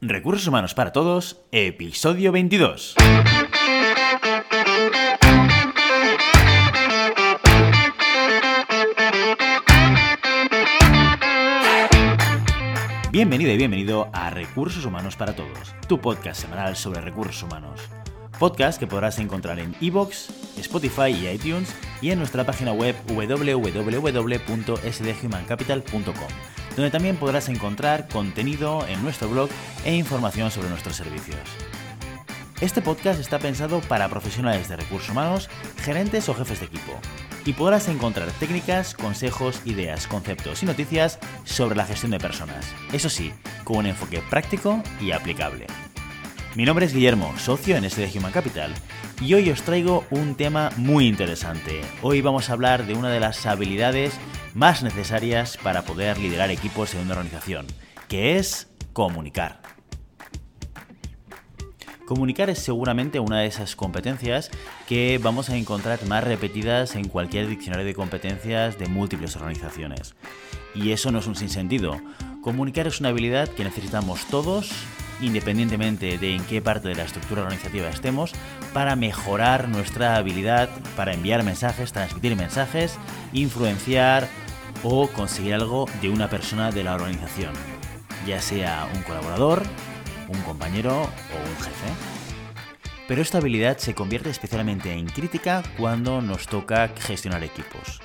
Recursos Humanos para Todos, episodio 22. Bienvenido y bienvenido a Recursos Humanos para Todos, tu podcast semanal sobre recursos humanos. Podcast que podrás encontrar en iVoox, Spotify y iTunes y en nuestra página web www.sdhumancapital.com donde también podrás encontrar contenido en nuestro blog e información sobre nuestros servicios. Este podcast está pensado para profesionales de recursos humanos, gerentes o jefes de equipo, y podrás encontrar técnicas, consejos, ideas, conceptos y noticias sobre la gestión de personas, eso sí, con un enfoque práctico y aplicable. Mi nombre es Guillermo, socio en SD Human Capital, y hoy os traigo un tema muy interesante. Hoy vamos a hablar de una de las habilidades más necesarias para poder liderar equipos en una organización, que es comunicar. Comunicar es seguramente una de esas competencias que vamos a encontrar más repetidas en cualquier diccionario de competencias de múltiples organizaciones. Y eso no es un sinsentido. Comunicar es una habilidad que necesitamos todos, independientemente de en qué parte de la estructura organizativa estemos, para mejorar nuestra habilidad para enviar mensajes, transmitir mensajes, influenciar o conseguir algo de una persona de la organización, ya sea un colaborador, un compañero o un jefe. Pero esta habilidad se convierte especialmente en crítica cuando nos toca gestionar equipos.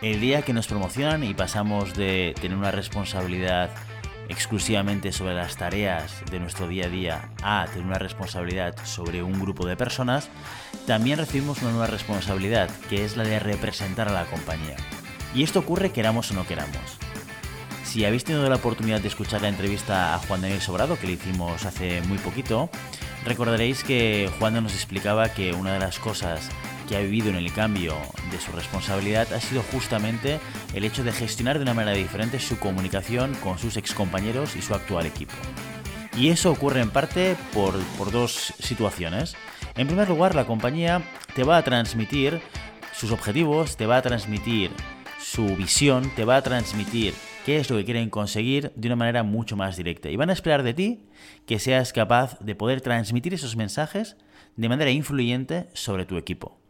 El día que nos promocionan y pasamos de tener una responsabilidad exclusivamente sobre las tareas de nuestro día a día a tener una responsabilidad sobre un grupo de personas, también recibimos una nueva responsabilidad, que es la de representar a la compañía. Y esto ocurre queramos o no queramos. Si habéis tenido la oportunidad de escuchar la entrevista a Juan Daniel Sobrado, que le hicimos hace muy poquito, recordaréis que Juan nos explicaba que una de las cosas que ha vivido en el cambio de su responsabilidad ha sido justamente el hecho de gestionar de una manera diferente su comunicación con sus excompañeros y su actual equipo. Y eso ocurre en parte por, por dos situaciones. En primer lugar, la compañía te va a transmitir sus objetivos, te va a transmitir su visión, te va a transmitir qué es lo que quieren conseguir de una manera mucho más directa. Y van a esperar de ti que seas capaz de poder transmitir esos mensajes de manera influyente sobre tu equipo.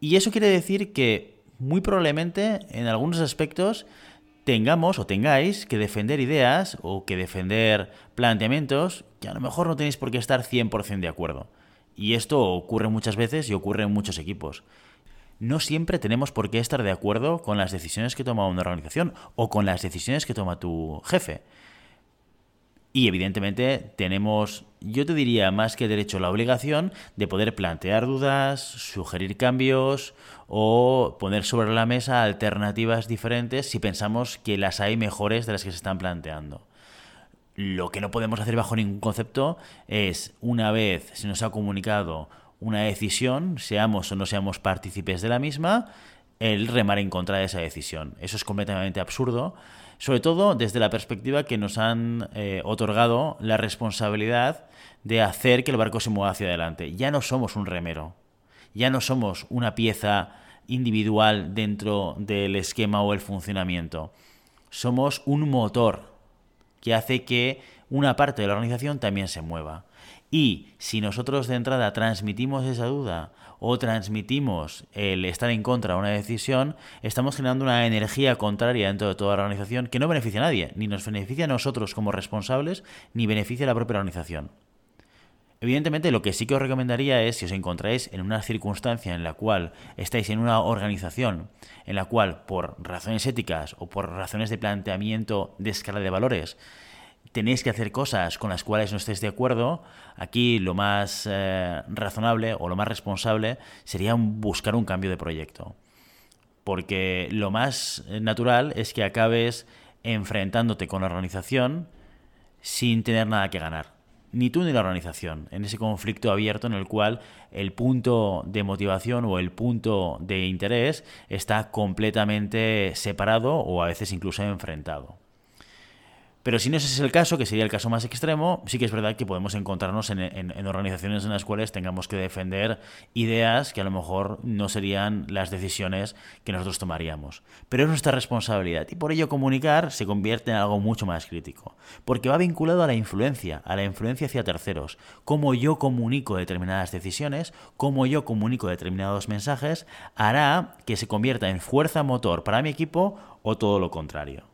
Y eso quiere decir que muy probablemente en algunos aspectos tengamos o tengáis que defender ideas o que defender planteamientos que a lo mejor no tenéis por qué estar 100% de acuerdo. Y esto ocurre muchas veces y ocurre en muchos equipos no siempre tenemos por qué estar de acuerdo con las decisiones que toma una organización o con las decisiones que toma tu jefe. Y evidentemente tenemos, yo te diría más que derecho, la obligación de poder plantear dudas, sugerir cambios o poner sobre la mesa alternativas diferentes si pensamos que las hay mejores de las que se están planteando. Lo que no podemos hacer bajo ningún concepto es, una vez se nos ha comunicado una decisión, seamos o no seamos partícipes de la misma, el remar en contra de esa decisión. Eso es completamente absurdo, sobre todo desde la perspectiva que nos han eh, otorgado la responsabilidad de hacer que el barco se mueva hacia adelante. Ya no somos un remero, ya no somos una pieza individual dentro del esquema o el funcionamiento. Somos un motor que hace que una parte de la organización también se mueva. Y si nosotros de entrada transmitimos esa duda o transmitimos el estar en contra de una decisión, estamos generando una energía contraria dentro de toda la organización que no beneficia a nadie, ni nos beneficia a nosotros como responsables, ni beneficia a la propia organización. Evidentemente, lo que sí que os recomendaría es, si os encontráis en una circunstancia en la cual estáis en una organización en la cual, por razones éticas o por razones de planteamiento de escala de valores, tenéis que hacer cosas con las cuales no estéis de acuerdo, aquí lo más eh, razonable o lo más responsable sería buscar un cambio de proyecto. Porque lo más natural es que acabes enfrentándote con la organización sin tener nada que ganar. Ni tú ni la organización, en ese conflicto abierto en el cual el punto de motivación o el punto de interés está completamente separado o a veces incluso enfrentado. Pero si no ese es el caso, que sería el caso más extremo, sí que es verdad que podemos encontrarnos en, organizaciones en las cuales tengamos que defender ideas que a lo mejor no serían las decisiones que nosotros tomaríamos. Pero es nuestra responsabilidad y por ello comunicar se convierte en algo mucho más crítico. Porque va vinculado a la influencia, a la influencia hacia terceros. Cómo yo comunico determinadas decisiones, cómo yo comunico determinados mensajes, hará que se convierta en fuerza motor para mi equipo o todo lo contrario.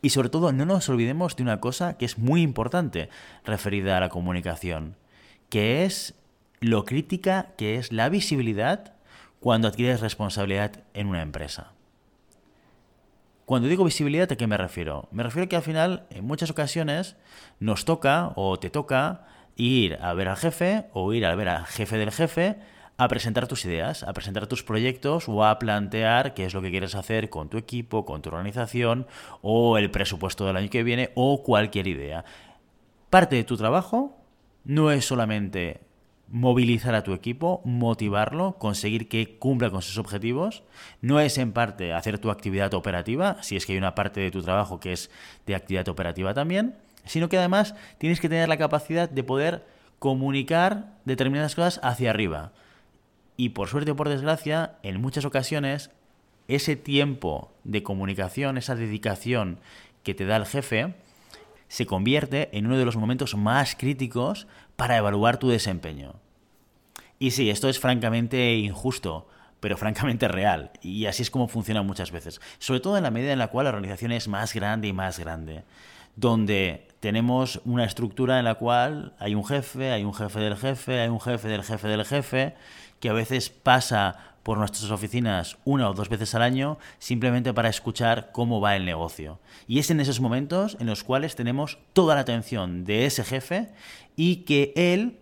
Y sobre todo, no nos olvidemos de una cosa que es muy importante referida a la comunicación, que es lo crítica que es la visibilidad cuando adquieres responsabilidad en una empresa. Cuando digo visibilidad, ¿a qué me refiero? Me refiero que al final, en muchas ocasiones, nos toca o te toca ir a ver al jefe o ir a ver al jefe del jefe a presentar tus ideas, a presentar tus proyectos o a plantear qué es lo que quieres hacer con tu equipo, con tu organización o el presupuesto del año que viene o cualquier idea. Parte de tu trabajo no es solamente movilizar a tu equipo, motivarlo, conseguir que cumpla con sus objetivos. No es en parte hacer tu actividad operativa, si es que hay una parte de tu trabajo que es de actividad operativa también, sino que además tienes que tener la capacidad de poder comunicar determinadas cosas hacia arriba. Y por suerte o por desgracia, en muchas ocasiones, ese tiempo de comunicación, esa dedicación que te da el jefe, se convierte en uno de los momentos más críticos para evaluar tu desempeño. Y sí, esto es francamente injusto, pero francamente real. Y así es como funciona muchas veces. Sobre todo en la medida en la cual la organización es más grande y más grande. Donde tenemos una estructura en la cual hay un jefe, hay un jefe del jefe, hay un jefe del jefe del jefe, que a veces pasa por nuestras oficinas una o dos veces al año simplemente para escuchar cómo va el negocio. Y es en esos momentos en los cuales tenemos toda la atención de ese jefe y que él,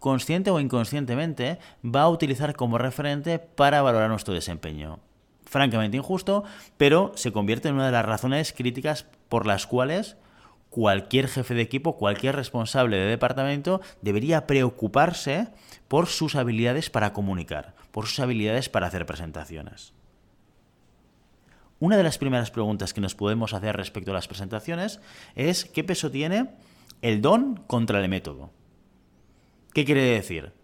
consciente o inconscientemente, va a utilizar como referente para valorar nuestro desempeño. Francamente injusto, pero se convierte en una de las razones críticas por las cuales cualquier jefe de equipo, cualquier responsable de departamento debería preocuparse por sus habilidades para comunicar, por sus habilidades para hacer presentaciones. Una de las primeras preguntas que nos podemos hacer respecto a las presentaciones es ¿qué peso tiene el don contra el método? ¿Qué quiere decir?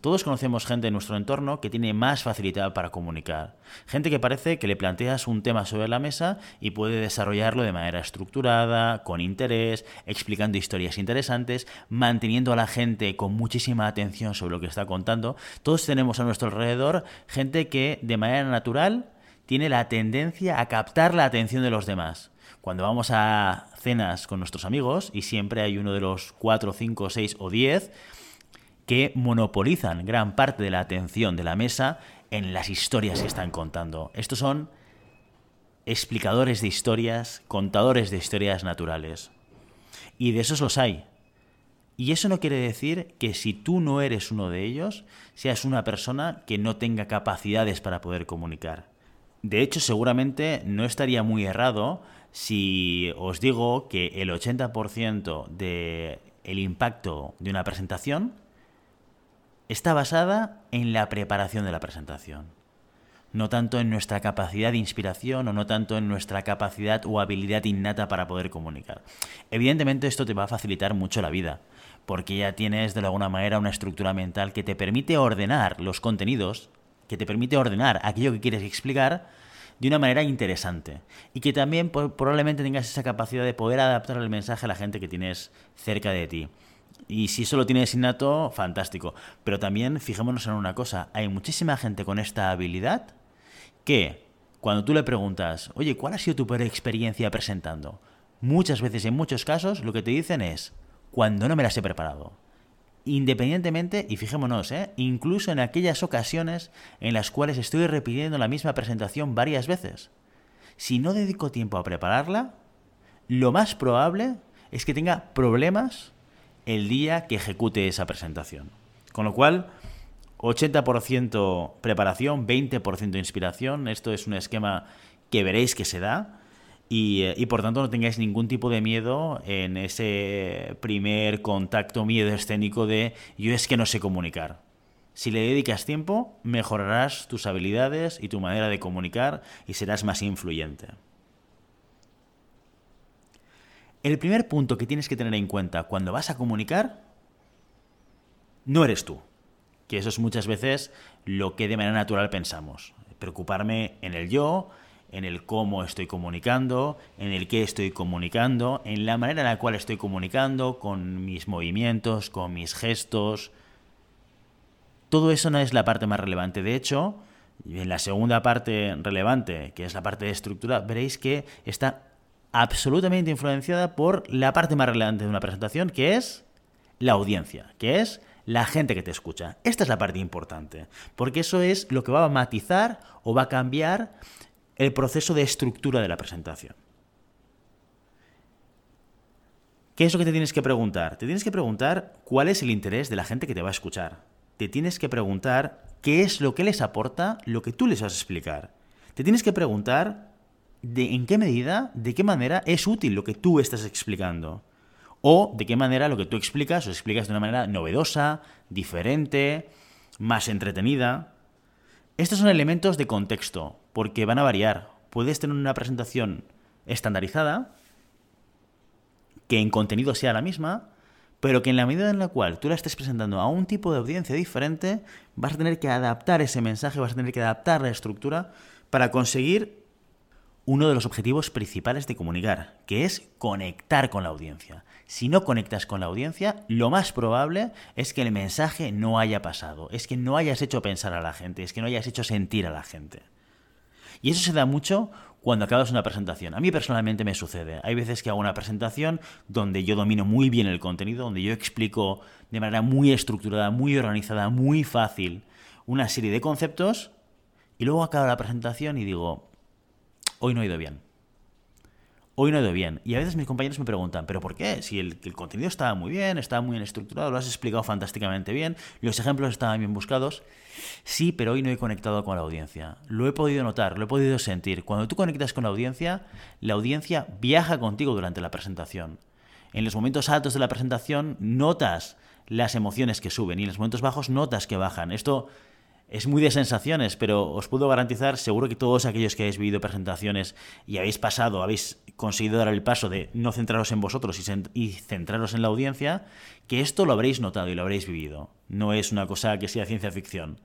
Todos conocemos gente en nuestro entorno que tiene más facilidad para comunicar. Gente que parece que le planteas un tema sobre la mesa y puede desarrollarlo de manera estructurada, con interés, explicando historias interesantes, manteniendo a la gente con muchísima atención sobre lo que está contando. Todos tenemos a nuestro alrededor gente que de manera natural tiene la tendencia a captar la atención de los demás. Cuando vamos a cenas con nuestros amigos y siempre hay uno de los 4, 5, 6 o 10, que monopolizan gran parte de la atención de la mesa en las historias que están contando. Estos son explicadores de historias, contadores de historias naturales. Y de esos los hay. Y eso no quiere decir que si tú no eres uno de ellos, seas una persona que no tenga capacidades para poder comunicar. De hecho, seguramente no estaría muy errado si os digo que el 80% del el impacto de una presentación está basada en la preparación de la presentación. No tanto en nuestra capacidad de inspiración o no tanto en nuestra capacidad o habilidad innata para poder comunicar. Evidentemente esto te va a facilitar mucho la vida, porque ya tienes de alguna manera una estructura mental que te permite ordenar los contenidos, que te permite ordenar aquello que quieres explicar de una manera interesante y que también probablemente tengas esa capacidad de poder adaptar el mensaje a la gente que tienes cerca de ti. Y si eso lo tienes innato, fantástico. Pero también fijémonos en una cosa, hay muchísima gente con esta habilidad que cuando tú le preguntas, oye, ¿cuál ha sido tu experiencia presentando? Muchas veces, en muchos casos, lo que te dicen es, cuando no me las he preparado. Independientemente, y fijémonos, ¿eh? incluso en aquellas ocasiones en las cuales estoy repitiendo la misma presentación varias veces. Si no dedico tiempo a prepararla, lo más probable es que tenga problemas el día que ejecute esa presentación. Con lo cual, 80% preparación, 20% inspiración. Esto es un esquema que veréis que se da. Y, eh, y, por tanto no tengáis ningún tipo de miedo en ese primer contacto miedo escénico de yo es que no sé comunicar. Si le dedicas tiempo, mejorarás tus habilidades y tu manera de comunicar y serás más influyente. El primer punto que tienes que tener en cuenta cuando vas a comunicar no eres tú. Que eso es muchas veces lo que de manera natural pensamos. Preocuparme en el yo, en el cómo estoy comunicando, en el qué estoy comunicando, en la manera en la cual estoy comunicando, con mis movimientos, con mis gestos. Todo eso no es la parte más relevante. De hecho, en la segunda parte relevante, que es la parte de estructura, veréis que está absolutamente influenciada por la parte más relevante de una presentación, que es la audiencia, que es la gente que te escucha. Esta es la parte importante, porque eso es lo que va a matizar o va a cambiar el proceso de estructura de la presentación. ¿Qué es lo que te tienes que preguntar? Te tienes que preguntar cuál es el interés de la gente que te va a escuchar. Te tienes que preguntar qué es lo que les aporta lo que tú les vas a explicar. Te tienes que preguntar de en qué medida, de qué manera es útil lo que tú estás explicando. O de qué manera lo que tú explicas lo explicas de una manera novedosa, diferente, más entretenida. Estos son elementos de contexto, porque van a variar. Puedes tener una presentación estandarizada, que en contenido sea la misma, pero que en la medida en la cual tú la estés presentando a un tipo de audiencia diferente, vas a tener que adaptar ese mensaje, vas a tener que adaptar la estructura para conseguir uno de los objetivos principales de comunicar, que es conectar con la audiencia. Si no conectas con la audiencia, lo más probable es que el mensaje no haya pasado, es que no hayas hecho pensar a la gente, es que no hayas hecho sentir a la gente. Y eso se da mucho cuando acabas una presentación. A mí personalmente me sucede. Hay veces que hago una presentación donde yo domino muy bien el contenido, donde yo explico de manera muy estructurada, muy organizada, muy fácil una serie de conceptos y luego acabo la presentación y digo, hoy no ha ido bien hoy no ha ido bien. Y a veces mis compañeros me preguntan, ¿pero por qué? Si el, contenido estaba muy bien, estaba muy bien estructurado, lo has explicado fantásticamente bien, los ejemplos estaban bien buscados. Sí, pero hoy no he conectado con la audiencia. Lo he podido notar, lo he podido sentir. Cuando tú conectas con la audiencia, la audiencia viaja contigo durante la presentación. En los momentos altos de la presentación notas las emociones que suben y en los momentos bajos notas que bajan. Esto es muy de sensaciones, pero os puedo garantizar, seguro que todos aquellos que habéis vivido presentaciones y habéis pasado, habéis conseguido dar el paso de no centraros en vosotros y, centraros en la audiencia, que esto lo habréis notado y lo habréis vivido. No es una cosa que sea ciencia ficción.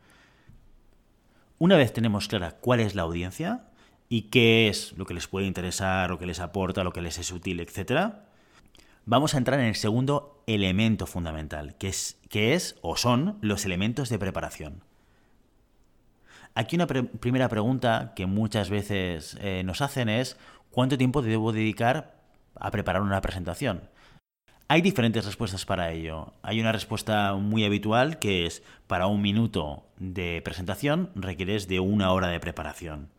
Una vez tenemos clara cuál es la audiencia y qué es lo que les puede interesar, lo que les aporta, lo que les es útil, etc., vamos a entrar en el segundo elemento fundamental, que es, que es o son los elementos de preparación. Aquí una primera pregunta que muchas veces eh, nos hacen es ¿cuánto tiempo debo dedicar a preparar una presentación? Hay diferentes respuestas para ello. Hay una respuesta muy habitual que es para un minuto de presentación requieres de una hora de preparación.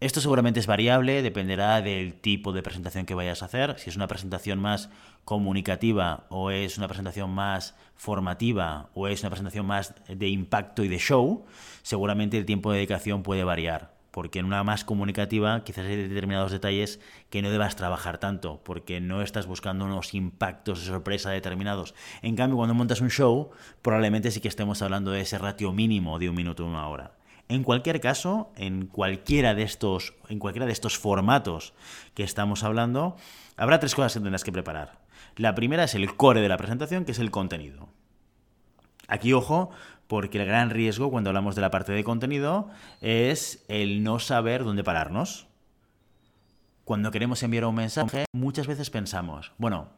Esto seguramente es variable, dependerá del tipo de presentación que vayas a hacer. Si es una presentación más comunicativa o es una presentación más formativa o es una presentación más de impacto y de show, seguramente el tiempo de dedicación puede variar. Porque en una más comunicativa quizás hay determinados detalles que no debas trabajar tanto, porque no estás buscando unos impactos de sorpresa determinados. En cambio, cuando montas un show, probablemente sí que estemos hablando de ese ratio mínimo de un minuto a una hora. En cualquier caso, en cualquiera de estos, en cualquiera de estos formatos que estamos hablando, habrá tres cosas que tendrás que preparar. La primera es el core de la presentación, que es el contenido. Aquí, ojo, porque el gran riesgo cuando hablamos de la parte de contenido es el no saber dónde pararnos. Cuando queremos enviar un mensaje, muchas veces pensamos, bueno,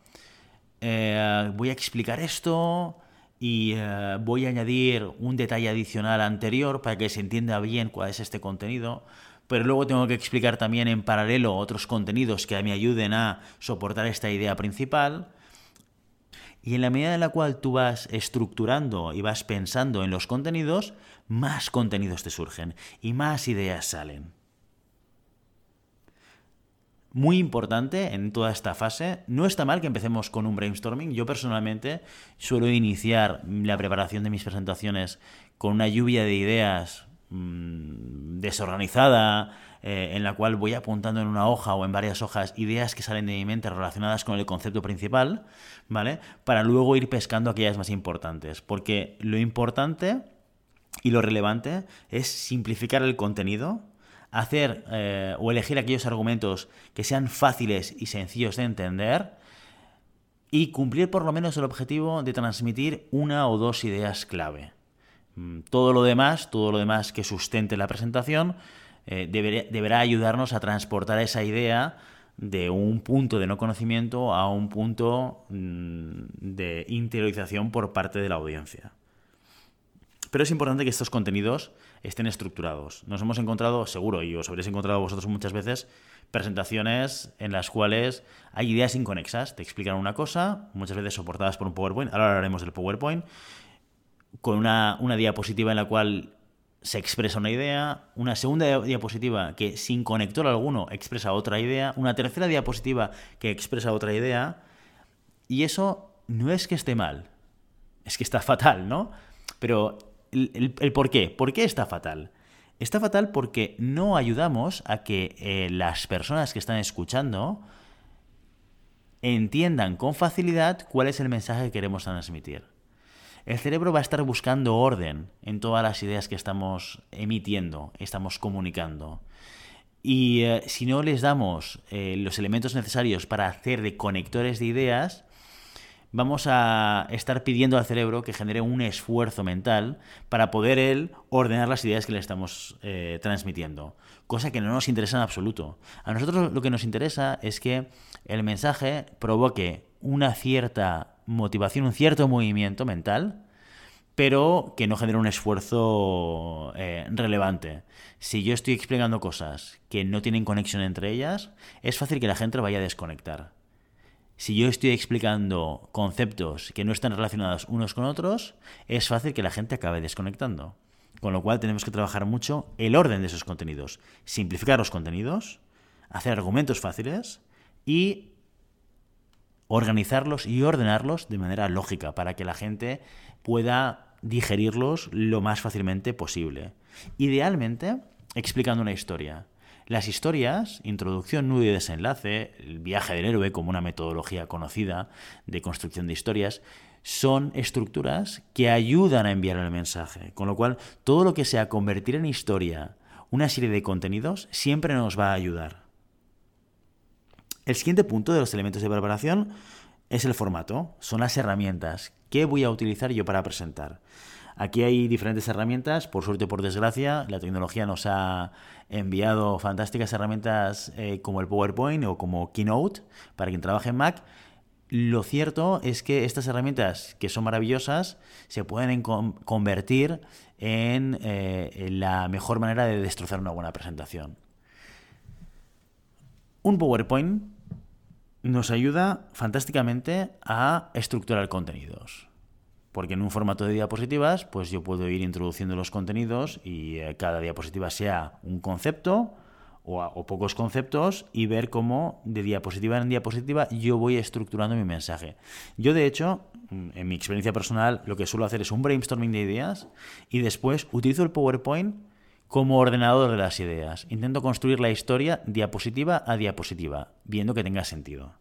eh, voy a explicar esto, y eh, voy a añadir un detalle adicional anterior para que se entienda bien cuál es este contenido. Pero luego tengo que explicar también en paralelo otros contenidos que me ayuden a soportar esta idea principal. Y en la medida en la cual tú vas estructurando y vas pensando en los contenidos, más contenidos te surgen y más ideas salen muy importante en toda esta fase. No está mal que empecemos con un brainstorming. Yo personalmente suelo iniciar la preparación de mis presentaciones con una lluvia de ideas mm, desorganizada, eh, en la cual voy apuntando en una hoja o en varias hojas ideas que salen de mi mente relacionadas con el concepto principal, ¿vale? Para luego ir pescando aquellas más importantes. Porque lo importante y lo relevante es simplificar el contenido hacer eh, o elegir aquellos argumentos que sean fáciles y sencillos de entender y cumplir por lo menos el objetivo de transmitir una o dos ideas clave. Mm, todo lo demás, todo lo demás que sustente la presentación, eh, deberá ayudarnos a transportar esa idea de un punto de no conocimiento a un punto mm, de interiorización por parte de la audiencia. Pero es importante que estos contenidos estén estructurados. Nos hemos encontrado, seguro, y os habréis encontrado vosotros muchas veces, presentaciones en las cuales hay ideas inconexas. Te explican una cosa, muchas veces soportadas por un PowerPoint. Ahora hablaremos del PowerPoint. Con una, una diapositiva en la cual se expresa una idea, una segunda diapositiva que sin conector alguno expresa otra idea, una tercera diapositiva que expresa otra idea, y eso no es que esté mal, es que está fatal, ¿no? Pero el, por qué, ¿por qué está fatal? Está fatal porque no ayudamos a que eh, las personas que están escuchando entiendan con facilidad cuál es el mensaje que queremos transmitir el cerebro va a estar buscando orden en todas las ideas que estamos emitiendo, estamos comunicando. Y eh, si no les damos eh, los elementos necesarios para hacer de conectores de ideas, vamos a estar pidiendo al cerebro que genere un esfuerzo mental para poder él ordenar las ideas que le estamos eh, transmitiendo. Cosa que no nos interesa en absoluto. A nosotros lo que nos interesa es que el mensaje provoque una cierta motivación, un cierto movimiento mental, pero que no genera un esfuerzo eh, relevante. Si yo estoy explicando cosas que no tienen conexión entre ellas, es fácil que la gente vaya a desconectar. Si yo estoy explicando conceptos que no están relacionados unos con otros, es fácil que la gente acabe desconectando. Con lo cual tenemos que trabajar mucho el orden de esos contenidos, simplificar los contenidos, hacer argumentos fáciles y organizarlos y ordenarlos de manera lógica para que la gente pueda digerirlos lo más fácilmente posible. Idealmente, explicando una historia. Las historias, introducción, nudo y desenlace, el viaje del héroe como una metodología conocida de construcción de historias, son estructuras que ayudan a enviar el mensaje. Con lo cual, todo lo que sea convertir en historia una serie de contenidos siempre nos va a ayudar. El siguiente punto de los elementos de preparación es el formato, son las herramientas. ¿Qué voy a utilizar yo para presentar? Aquí hay diferentes herramientas, por suerte o por desgracia, la tecnología nos ha enviado fantásticas herramientas eh, como el PowerPoint o como Keynote para quien trabaje en Mac. Lo cierto es que estas herramientas, que son maravillosas, se pueden convertir en eh, la mejor manera de destrozar una buena presentación. Un PowerPoint nos ayuda fantásticamente a estructurar contenidos. Porque en un formato de diapositivas, pues yo puedo ir introduciendo los contenidos y eh, cada diapositiva sea un concepto o, pocos conceptos y ver cómo de diapositiva en diapositiva yo voy estructurando mi mensaje. Yo, de hecho, mm, en mi experiencia personal, lo que suelo hacer es un brainstorming de ideas y después utilizo el PowerPoint como ordenador de las ideas. Intento construir la historia diapositiva a diapositiva, viendo que tenga sentido.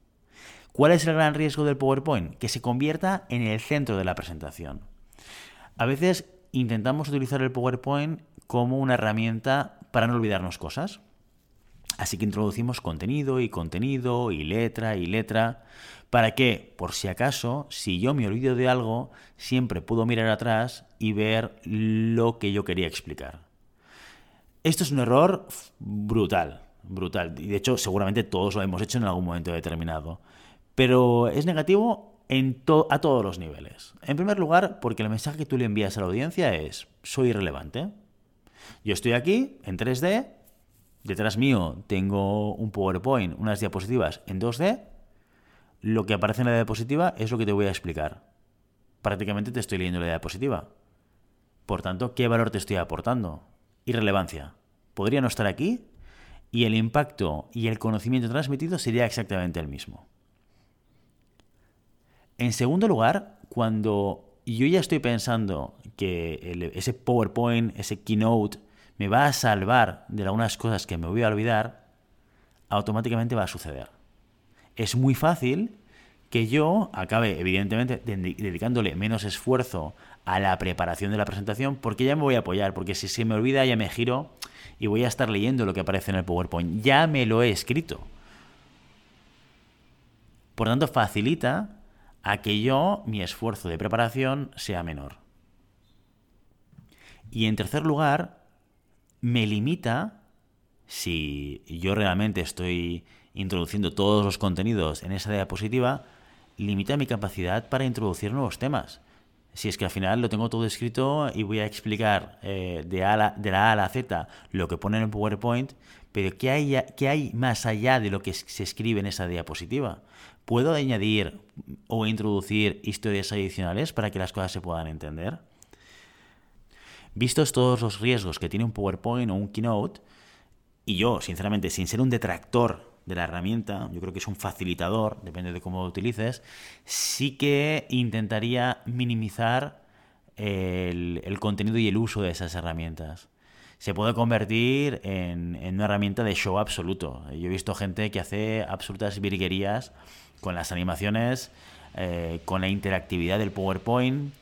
¿Cuál es el gran riesgo del PowerPoint? Que se convierta en el centro de la presentación. A veces intentamos utilizar el PowerPoint como una herramienta para no olvidarnos cosas. Así que introducimos contenido y contenido y letra y letra para que, por si acaso, si yo me olvido de algo, siempre puedo mirar atrás y ver lo que yo quería explicar. Esto es un error brutal, brutal. Y de hecho, seguramente todos lo hemos hecho en algún momento determinado. Pero es negativo a todos los niveles. En primer lugar, porque el mensaje que tú le envías a la audiencia es, soy irrelevante. Yo estoy aquí en 3D, detrás mío tengo un PowerPoint, unas diapositivas en 2D, lo que aparece en la diapositiva es lo que te voy a explicar. Prácticamente te estoy leyendo la diapositiva. Por tanto, ¿qué valor te estoy aportando? irrelevancia. Podría no estar aquí y el impacto y el conocimiento transmitido sería exactamente el mismo. En segundo lugar, cuando yo ya estoy pensando que ese PowerPoint, ese Keynote, me va a salvar de algunas cosas que me voy a olvidar, automáticamente va a suceder. Es muy fácil que yo acabe, evidentemente, dedicándole menos esfuerzo a la preparación de la presentación, porque ya me voy a apoyar, porque si se me olvida ya me giro y voy a estar leyendo lo que aparece en el PowerPoint. Ya me lo he escrito. Por tanto, facilita a que yo, mi esfuerzo de preparación sea menor. Y en tercer lugar, me limita, si yo realmente estoy introduciendo todos los contenidos en esa diapositiva, limita mi capacidad para introducir nuevos temas. Si es que al final lo tengo todo escrito y voy a explicar eh, de, de la A a la Z lo que pone en el PowerPoint, pero ¿qué hay, ¿qué hay más allá de lo que se escribe en esa diapositiva? ¿Puedo añadir o introducir historias adicionales para que las cosas se puedan entender? Vistos todos los riesgos que tiene un PowerPoint o un Keynote, y yo, sinceramente, sin ser un detractor de la herramienta, yo creo que es un facilitador, depende de cómo lo utilices, sí que intentaría minimizar el, contenido y el uso de esas herramientas se puede convertir en, una herramienta de show absoluto. Yo he visto gente que hace absolutas virguerías con las animaciones, eh, con la interactividad del PowerPoint,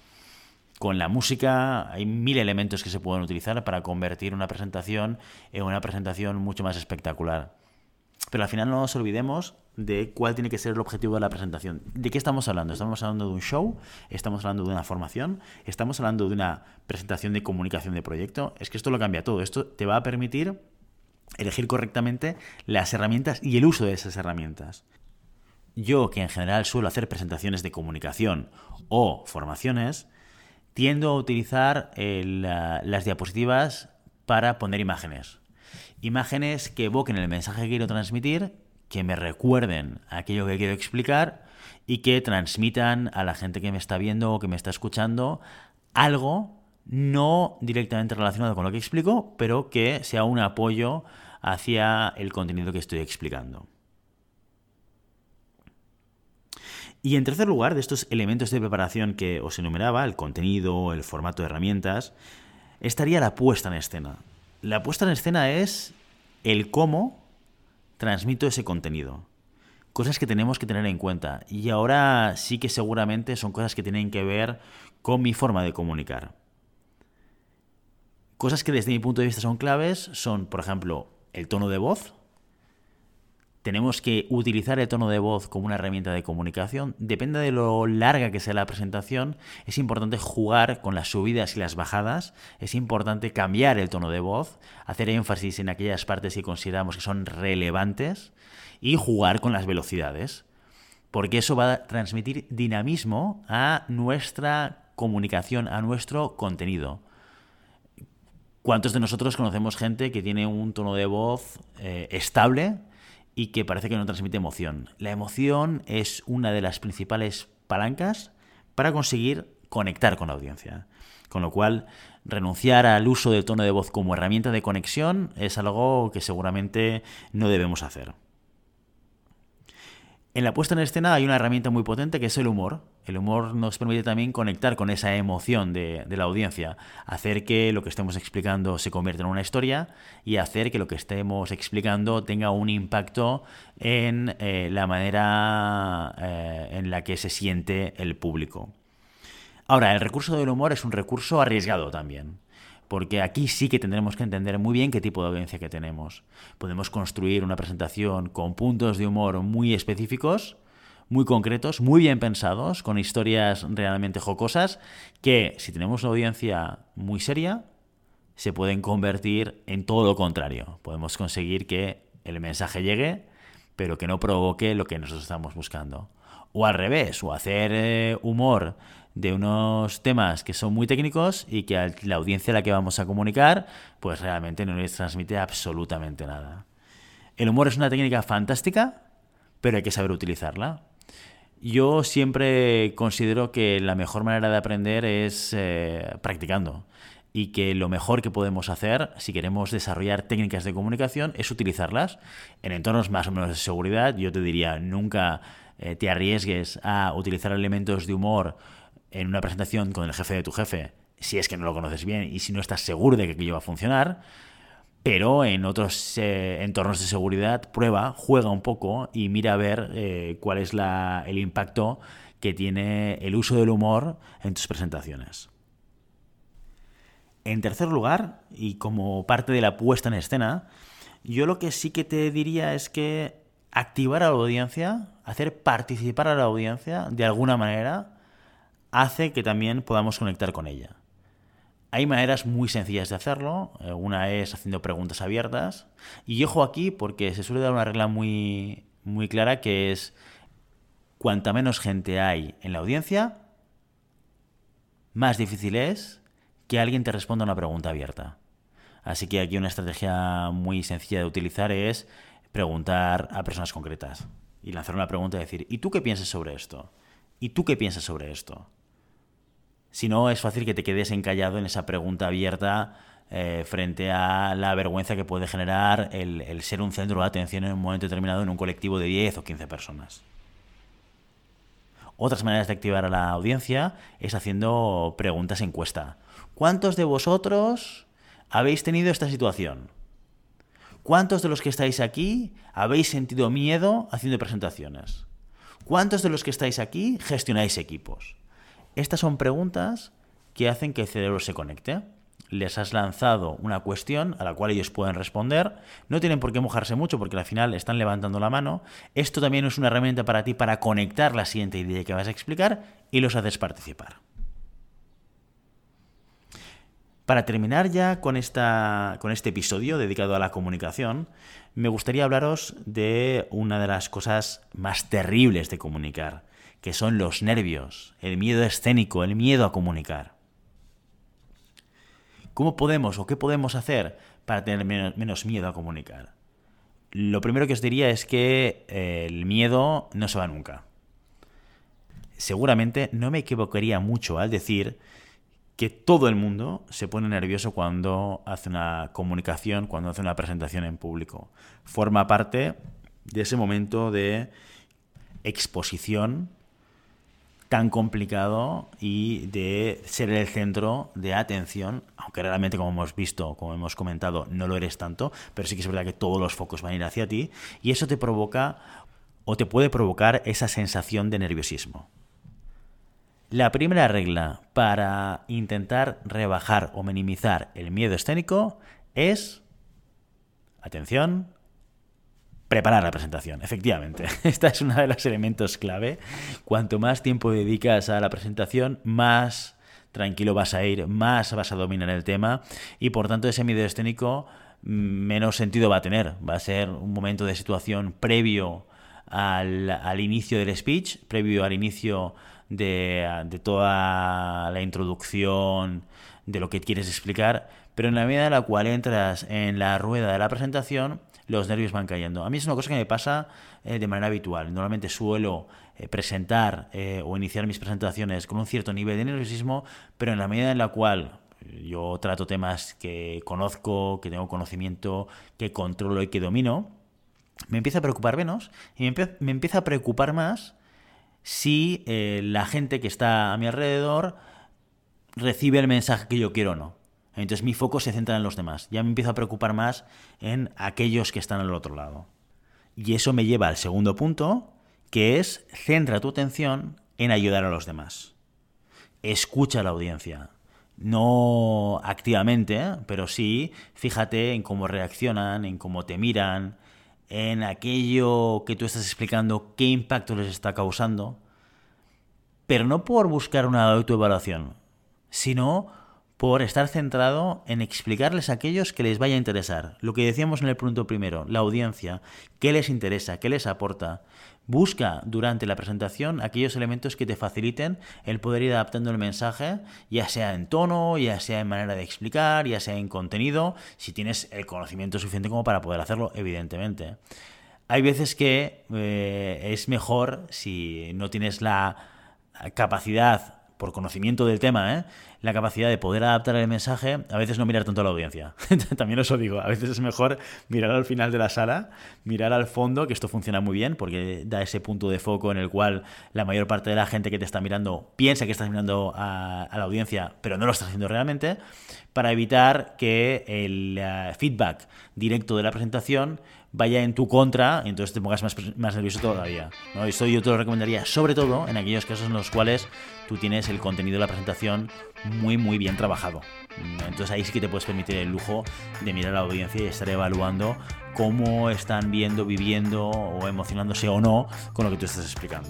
con la música. Hay mil elementos que se pueden utilizar para convertir una presentación en una presentación mucho más espectacular. Pero al final no nos olvidemos de cuál tiene que ser el objetivo de la presentación. ¿De qué estamos hablando? ¿Estamos hablando de un show? ¿Estamos hablando de una formación? ¿Estamos hablando de una presentación de comunicación de proyecto? Es que esto lo cambia todo. Esto te va a permitir elegir correctamente las herramientas y el uso de esas herramientas. Yo, que en general suelo hacer presentaciones de comunicación o formaciones, tiendo a utilizar las diapositivas para poner imágenes. Imágenes que evoquen el mensaje que quiero transmitir, que me recuerden aquello que quiero explicar y que transmitan a la gente que me está viendo o que me está escuchando algo no directamente relacionado con lo que explico, pero que sea un apoyo hacia el contenido que estoy explicando. Y en tercer lugar, de estos elementos de preparación que os enumeraba, el contenido, el formato de herramientas, estaría la puesta en escena. La puesta en escena es el cómo transmito ese contenido. Cosas que tenemos que tener en cuenta. Y ahora sí que seguramente son cosas que tienen que ver con mi forma de comunicar. Cosas que desde mi punto de vista son claves son, por ejemplo, el tono de voz, tenemos que utilizar el tono de voz como una herramienta de comunicación. Depende de lo larga que sea la presentación, es importante jugar con las subidas y las bajadas, es importante cambiar el tono de voz, hacer énfasis en aquellas partes que consideramos que son relevantes y jugar con las velocidades, porque eso va a transmitir dinamismo a nuestra comunicación, a nuestro contenido. ¿Cuántos de nosotros conocemos gente que tiene un tono de voz eh, estable? Y que parece que no transmite emoción. La emoción es una de las principales palancas para conseguir conectar con la audiencia. Con lo cual, renunciar al uso del tono de voz como herramienta de conexión es algo que seguramente no debemos hacer. En la puesta en escena hay una herramienta muy potente que es el humor. El humor nos permite también conectar con esa emoción de, la audiencia, hacer que lo que estemos explicando se convierta en una historia y hacer que lo que estemos explicando tenga un impacto en eh, la manera eh, en la que se siente el público. Ahora, el recurso del humor es un recurso arriesgado también porque aquí sí que tendremos que entender muy bien qué tipo de audiencia que tenemos. Podemos construir una presentación con puntos de humor muy específicos, muy concretos, muy bien pensados, con historias realmente jocosas, que si tenemos una audiencia muy seria, se pueden convertir en todo lo contrario. Podemos conseguir que el mensaje llegue, pero que no provoque lo que nosotros estamos buscando. O al revés, o hacer eh, humor de unos temas que son muy técnicos y que la audiencia a la que vamos a comunicar, pues realmente no les transmite absolutamente nada. El humor es una técnica fantástica, pero hay que saber utilizarla. Yo siempre considero que la mejor manera de aprender es eh, practicando y que lo mejor que podemos hacer si queremos desarrollar técnicas de comunicación es utilizarlas en entornos más o menos de seguridad. Yo te diría, nunca eh, te arriesgues a utilizar elementos de humor en una presentación con el jefe de tu jefe, si es que no lo conoces bien y si no estás seguro de que aquello va a funcionar, pero en otros eh, entornos de seguridad prueba, juega un poco y mira a ver eh, cuál es el impacto que tiene el uso del humor en tus presentaciones. En tercer lugar, y como parte de la puesta en escena, yo lo que sí que te diría es que activar a la audiencia hacer participar a la audiencia de alguna manera hace que también podamos conectar con ella. Hay maneras muy sencillas de hacerlo. Eh, una es haciendo preguntas abiertas. Y ojo aquí porque se suele dar una regla muy, muy clara que es cuanta menos gente hay en la audiencia, más difícil es que alguien te responda una pregunta abierta. Así que aquí una estrategia muy sencilla de utilizar es preguntar a personas concretas y lanzar una pregunta y decir, ¿y tú qué piensas sobre esto? ¿Y tú qué piensas sobre esto? Si no, es fácil que te quedes encallado en esa pregunta abierta eh, frente a la vergüenza que puede generar el, el, ser un centro de atención en un momento determinado en un colectivo de 10 o 15 personas. Otras maneras de activar a la audiencia es haciendo preguntas encuesta. ¿Cuántos de vosotros habéis tenido esta situación? ¿Cuántos de los que estáis aquí habéis sentido miedo haciendo presentaciones? ¿Cuántos de los que estáis aquí gestionáis equipos? Estas son preguntas que hacen que el cerebro se conecte. Les has lanzado una cuestión a la cual ellos pueden responder. No tienen por qué mojarse mucho porque al final están levantando la mano. Esto también es una herramienta para ti para conectar la siguiente idea que vas a explicar y los haces participar. Para terminar ya con, esta, con este episodio dedicado a la comunicación, me gustaría hablaros de una de las cosas más terribles de comunicar, que son los nervios, el miedo escénico, el miedo a comunicar. ¿Cómo podemos o qué podemos hacer para tener menos, miedo a comunicar? Lo primero que os diría es que eh, el miedo no se va nunca. Seguramente no me equivocaría mucho al decir que todo el mundo se pone nervioso cuando hace una comunicación, cuando hace una presentación en público. Forma parte de ese momento de exposición tan complicado y de ser el centro de atención, aunque realmente como hemos visto, como hemos comentado, no lo eres tanto, pero sí que es verdad que todos los focos van a ir hacia ti y eso te provoca o te puede provocar esa sensación de nerviosismo. La primera regla para intentar rebajar o minimizar el miedo escénico es, atención, Preparar la presentación, efectivamente. Esta es uno de los elementos clave. Cuanto más tiempo dedicas a la presentación, más tranquilo vas a ir, más vas a dominar el tema y por tanto ese miedo escénico mm, menos sentido va a tener. Va a ser un momento de situación previo al, inicio del speech, previo al inicio de, de, toda la introducción, de lo que quieres explicar, pero en la medida en la cual entras en la rueda de la presentación, los nervios van cayendo. A mí es una cosa que me pasa eh, de manera habitual. Normalmente suelo eh, presentar eh, o iniciar mis presentaciones con un cierto nivel de nerviosismo, pero en la medida en la cual yo trato temas que conozco, que tengo conocimiento, que controlo y que domino, me empieza a preocupar menos y me, me empieza a preocupar más si la gente que está a mi alrededor recibe el mensaje que yo quiero o no. Entonces mi foco se centra en los demás. Ya me empiezo a preocupar más en aquellos que están al otro lado. Y eso me lleva al segundo punto, que es centra tu atención en ayudar a los demás. Escucha a la audiencia. No activamente, pero sí fíjate en cómo reaccionan, en cómo te miran, en aquello que tú estás explicando, qué impacto les está causando. Pero no por buscar una autoevaluación, sino por estar centrado en explicarles a aquellos que les vaya a interesar. Lo que decíamos en el punto primero, la audiencia, qué les interesa, qué les aporta. Busca durante la presentación aquellos elementos que te faciliten el poder ir adaptando el mensaje, ya sea en tono, ya sea en manera de explicar, ya sea en contenido, si tienes el conocimiento suficiente como para poder hacerlo, evidentemente. Hay veces que eh, es mejor si no tienes la capacidad por conocimiento del tema, ¿eh? la capacidad de poder adaptar el mensaje, a veces no mirar tanto a la audiencia. También os lo digo, a veces es mejor mirar al final de la sala, mirar al fondo, que esto funciona muy bien porque da ese punto de foco en el cual la mayor parte de la gente que te está mirando piensa que estás mirando a, la audiencia, pero no lo estás haciendo realmente, para evitar que el eh, feedback directo de la presentación vaya en tu contra y entonces te pongas más, nervioso todavía. ¿no? Esto yo te lo recomendaría, sobre todo en aquellos casos en los cuales tú tienes el contenido de la presentación muy, muy bien trabajado. Entonces ahí sí que te puedes permitir el lujo de mirar a la audiencia y estar evaluando cómo están viendo, viviendo o emocionándose o no con lo que tú estás explicando.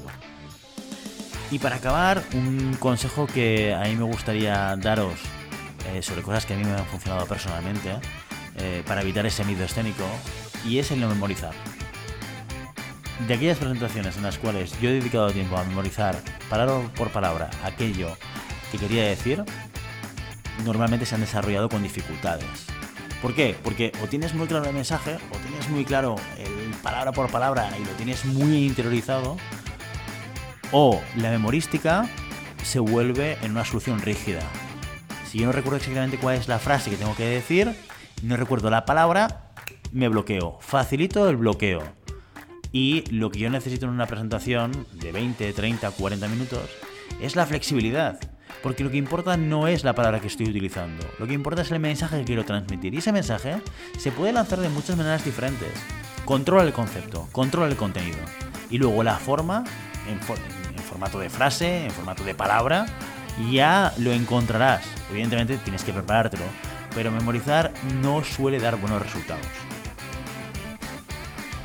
Y para acabar, un consejo que a mí me gustaría daros eh, sobre cosas que a mí me han funcionado personalmente para evitar ese miedo escénico y es el no memorizar. De aquellas presentaciones en las cuales yo he dedicado tiempo a memorizar palabra por palabra aquello que quería decir, normalmente se han desarrollado con dificultades. ¿Por qué? Porque o tienes muy claro el mensaje, o tienes muy claro el palabra por palabra y lo tienes muy interiorizado, o la memorística se vuelve en una solución rígida. Si yo no recuerdo exactamente cuál es la frase que tengo que decir, no recuerdo la palabra, me bloqueo. Facilito el bloqueo. Y lo que yo necesito en una presentación de 20, 30, 40 minutos es la flexibilidad. Porque lo que importa no es la palabra que estoy utilizando, lo que importa es el mensaje que quiero transmitir. Y ese mensaje se puede lanzar de muchas maneras diferentes. Controla el concepto, controla el contenido. Y luego la forma, en, formato de frase, en formato de palabra, ya lo encontrarás. Evidentemente tienes que preparártelo, pero memorizar no suele dar buenos resultados.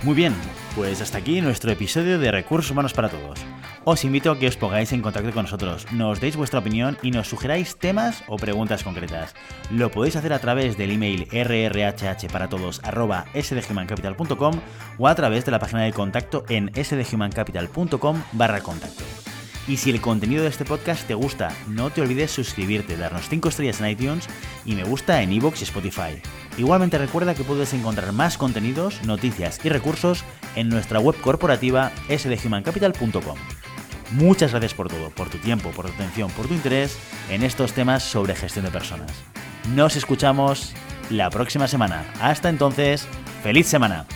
Muy bien, pues hasta aquí nuestro episodio de Recursos Humanos para Todos. Os invito a que os pongáis en contacto con nosotros, nos deis vuestra opinión y nos sugeráis temas o preguntas concretas. Lo podéis hacer a través del email rrhhparatodos.sdhumancapital.com o a través de la página de contacto en sdhumancapital.com barra contacto. Y si el contenido de este podcast te gusta, no te olvides suscribirte, darnos 5 estrellas en iTunes y me gusta en iVoox y Spotify. Igualmente recuerda que puedes encontrar más contenidos, noticias y recursos en nuestra web corporativa sdhumancapital.com. Muchas gracias por todo, por tu tiempo, por tu atención, por tu interés en estos temas sobre gestión de personas. Nos escuchamos la próxima semana. Hasta entonces, feliz semana.